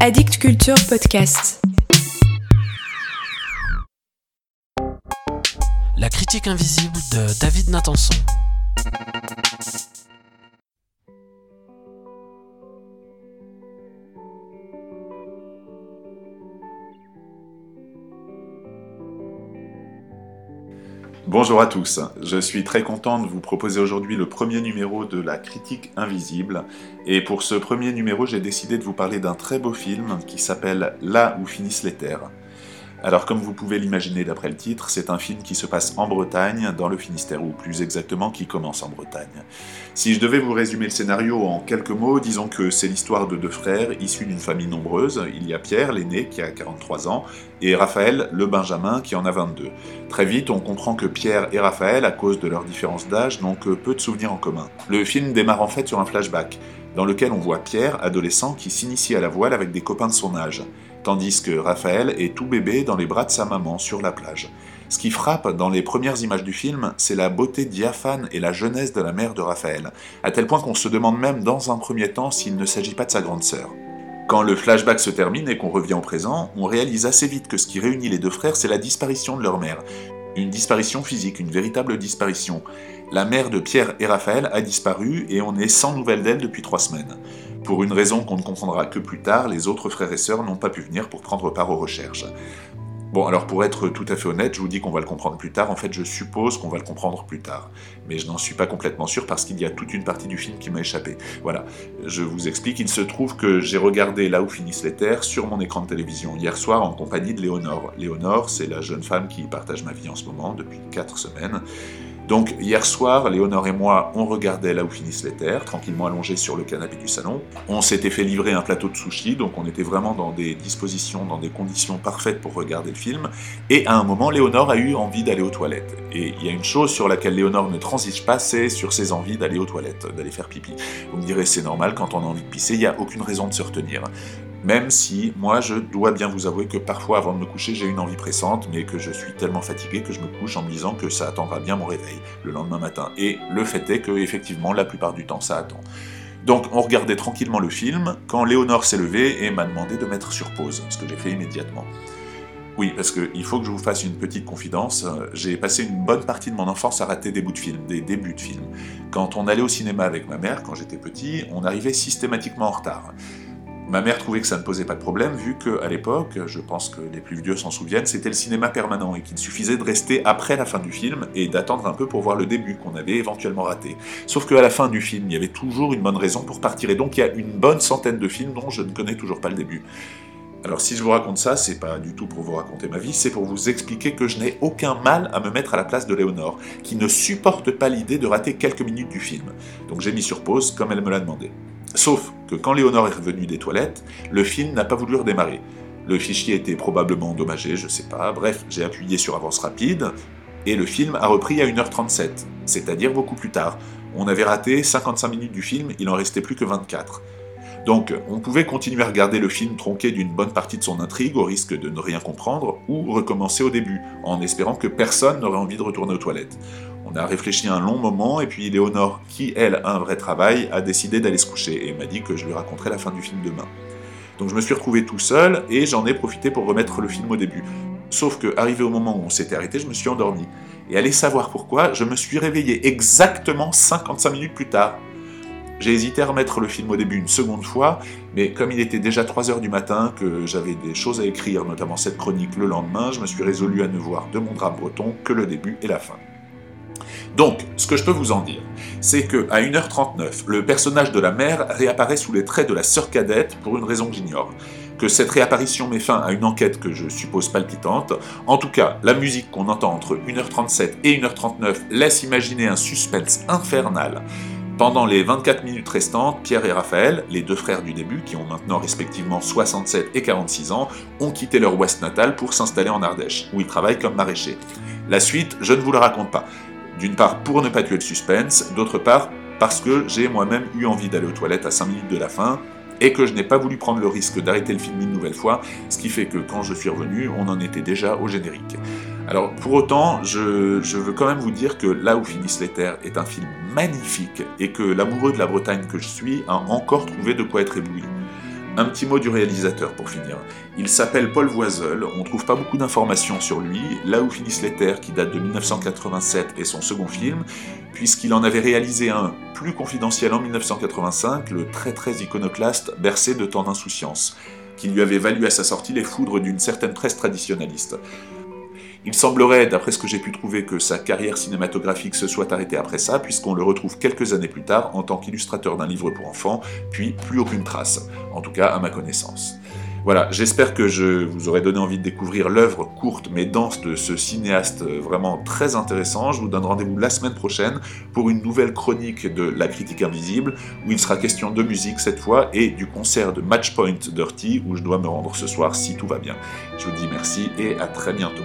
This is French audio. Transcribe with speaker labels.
Speaker 1: Addict Culture Podcast.
Speaker 2: La critique invisible de David Nathanson.
Speaker 3: Bonjour à tous, je suis très content de vous proposer aujourd'hui le premier numéro de la critique invisible. Et pour ce premier numéro, j'ai décidé de vous parler d'un très beau film qui s'appelle Là où finissent les terres. Alors comme vous pouvez l'imaginer d'après le titre, c'est un film qui se passe en Bretagne, dans le Finistère, ou plus exactement qui commence en Bretagne. Si je devais vous résumer le scénario en quelques mots, disons que c'est l'histoire de deux frères issus d'une famille nombreuse. Il y a Pierre, l'aîné, qui a 43 ans, et Raphaël, le Benjamin, qui en a 22. Très vite, on comprend que Pierre et Raphaël, à cause de leur différence d'âge, n'ont que peu de souvenirs en commun. Le film démarre en fait sur un flashback, dans lequel on voit Pierre, adolescent, qui s'initie à la voile avec des copains de son âge tandis que Raphaël est tout bébé dans les bras de sa maman sur la plage. Ce qui frappe dans les premières images du film, c'est la beauté diaphane et la jeunesse de la mère de Raphaël, à tel point qu'on se demande même dans un premier temps s'il ne s'agit pas de sa grande sœur. Quand le flashback se termine et qu'on revient au présent, on réalise assez vite que ce qui réunit les deux frères, c'est la disparition de leur mère. Une disparition physique, une véritable disparition. La mère de Pierre et Raphaël a disparu et on est sans nouvelles d'elle depuis trois semaines. Pour une raison qu'on ne comprendra que plus tard, les autres frères et sœurs n'ont pas pu venir pour prendre part aux recherches. Bon, alors pour être tout à fait honnête, je vous dis qu'on va le comprendre plus tard. En fait, je suppose qu'on va le comprendre plus tard. Mais je n'en suis pas complètement sûr parce qu'il y a toute une partie du film qui m'a échappé. Voilà, je vous explique. Il se trouve que j'ai regardé Là où finissent les terres sur mon écran de télévision hier soir en compagnie de Léonore. Léonore, c'est la jeune femme qui partage ma vie en ce moment depuis 4 semaines. Donc hier soir, Léonore et moi, on regardait là où finissent les terres, tranquillement allongés sur le canapé du salon. On s'était fait livrer un plateau de sushi, donc on était vraiment dans des dispositions, dans des conditions parfaites pour regarder le film. Et à un moment, Léonore a eu envie d'aller aux toilettes. Et il y a une chose sur laquelle Léonore ne transige pas, c'est sur ses envies d'aller aux toilettes, d'aller faire pipi. Vous me direz, c'est normal, quand on a envie de pisser, il n'y a aucune raison de se retenir. Même si, moi, je dois bien vous avouer que parfois, avant de me coucher, j'ai une envie pressante, mais que je suis tellement fatigué que je me couche en me disant que ça attendra bien mon réveil le lendemain matin. Et le fait est que, effectivement, la plupart du temps, ça attend. Donc, on regardait tranquillement le film quand Léonore s'est levée et m'a demandé de mettre sur pause, ce que j'ai fait immédiatement. Oui, parce qu'il faut que je vous fasse une petite confidence. J'ai passé une bonne partie de mon enfance à rater des bouts de film, des débuts de film. Quand on allait au cinéma avec ma mère, quand j'étais petit, on arrivait systématiquement en retard. Ma mère trouvait que ça ne posait pas de problème, vu qu'à l'époque, je pense que les plus vieux s'en souviennent, c'était le cinéma permanent et qu'il suffisait de rester après la fin du film et d'attendre un peu pour voir le début qu'on avait éventuellement raté. Sauf qu'à la fin du film, il y avait toujours une bonne raison pour partir, et donc il y a une bonne centaine de films dont je ne connais toujours pas le début. Alors si je vous raconte ça, c'est pas du tout pour vous raconter ma vie, c'est pour vous expliquer que je n'ai aucun mal à me mettre à la place de Léonore, qui ne supporte pas l'idée de rater quelques minutes du film. Donc j'ai mis sur pause comme elle me l'a demandé. Sauf que quand Léonore est revenue des toilettes, le film n'a pas voulu redémarrer. Le fichier était probablement endommagé, je sais pas, bref, j'ai appuyé sur avance rapide, et le film a repris à 1h37, c'est-à-dire beaucoup plus tard. On avait raté 55 minutes du film, il en restait plus que 24. Donc, on pouvait continuer à regarder le film tronqué d'une bonne partie de son intrigue au risque de ne rien comprendre, ou recommencer au début, en espérant que personne n'aurait envie de retourner aux toilettes. On a réfléchi un long moment, et puis Léonore, qui elle a un vrai travail, a décidé d'aller se coucher, et m'a dit que je lui raconterais la fin du film demain. Donc je me suis retrouvé tout seul, et j'en ai profité pour remettre le film au début. Sauf que, arrivé au moment où on s'était arrêté, je me suis endormi. Et allez savoir pourquoi, je me suis réveillé exactement 55 minutes plus tard. J'ai hésité à remettre le film au début une seconde fois, mais comme il était déjà 3 heures du matin, que j'avais des choses à écrire, notamment cette chronique le lendemain, je me suis résolu à ne voir de mon drap breton que le début et la fin. Donc, ce que je peux vous en dire, c'est que à 1h39, le personnage de la mère réapparaît sous les traits de la sœur cadette pour une raison que j'ignore. Que cette réapparition met fin à une enquête que je suppose palpitante. En tout cas, la musique qu'on entend entre 1h37 et 1h39 laisse imaginer un suspense infernal. Pendant les 24 minutes restantes, Pierre et Raphaël, les deux frères du début, qui ont maintenant respectivement 67 et 46 ans, ont quitté leur ouest natal pour s'installer en Ardèche, où ils travaillent comme maraîchers. La suite, je ne vous la raconte pas. D'une part pour ne pas tuer le suspense, d'autre part parce que j'ai moi-même eu envie d'aller aux toilettes à 5 minutes de la fin, et que je n'ai pas voulu prendre le risque d'arrêter le film une nouvelle fois, ce qui fait que quand je suis revenu, on en était déjà au générique. Alors pour autant, je, veux quand même vous dire que Là où finissent les terres est un film magnifique et que l'amoureux de la Bretagne que je suis a encore trouvé de quoi être ébloui. Un petit mot du réalisateur pour finir. Il s'appelle Paul Voiseul, on trouve pas beaucoup d'informations sur lui, là où finissent les terres qui date de 1987 et son second film, puisqu'il en avait réalisé un plus confidentiel en 1985, le très très iconoclaste Bercé de tant d'insouciance, qui lui avait valu à sa sortie les foudres d'une certaine presse traditionnaliste. Il semblerait, d'après ce que j'ai pu trouver, que sa carrière cinématographique se soit arrêtée après ça, puisqu'on le retrouve quelques années plus tard en tant qu'illustrateur d'un livre pour enfants, puis plus aucune trace, en tout cas à ma connaissance. Voilà, j'espère que je vous aurai donné envie de découvrir l'œuvre courte mais dense de ce cinéaste vraiment très intéressant. Je vous donne rendez-vous la semaine prochaine pour une nouvelle chronique de La critique invisible, où il sera question de musique cette fois et du concert de Matchpoint Dirty, où je dois me rendre ce soir si tout va bien. Je vous dis merci et à très bientôt.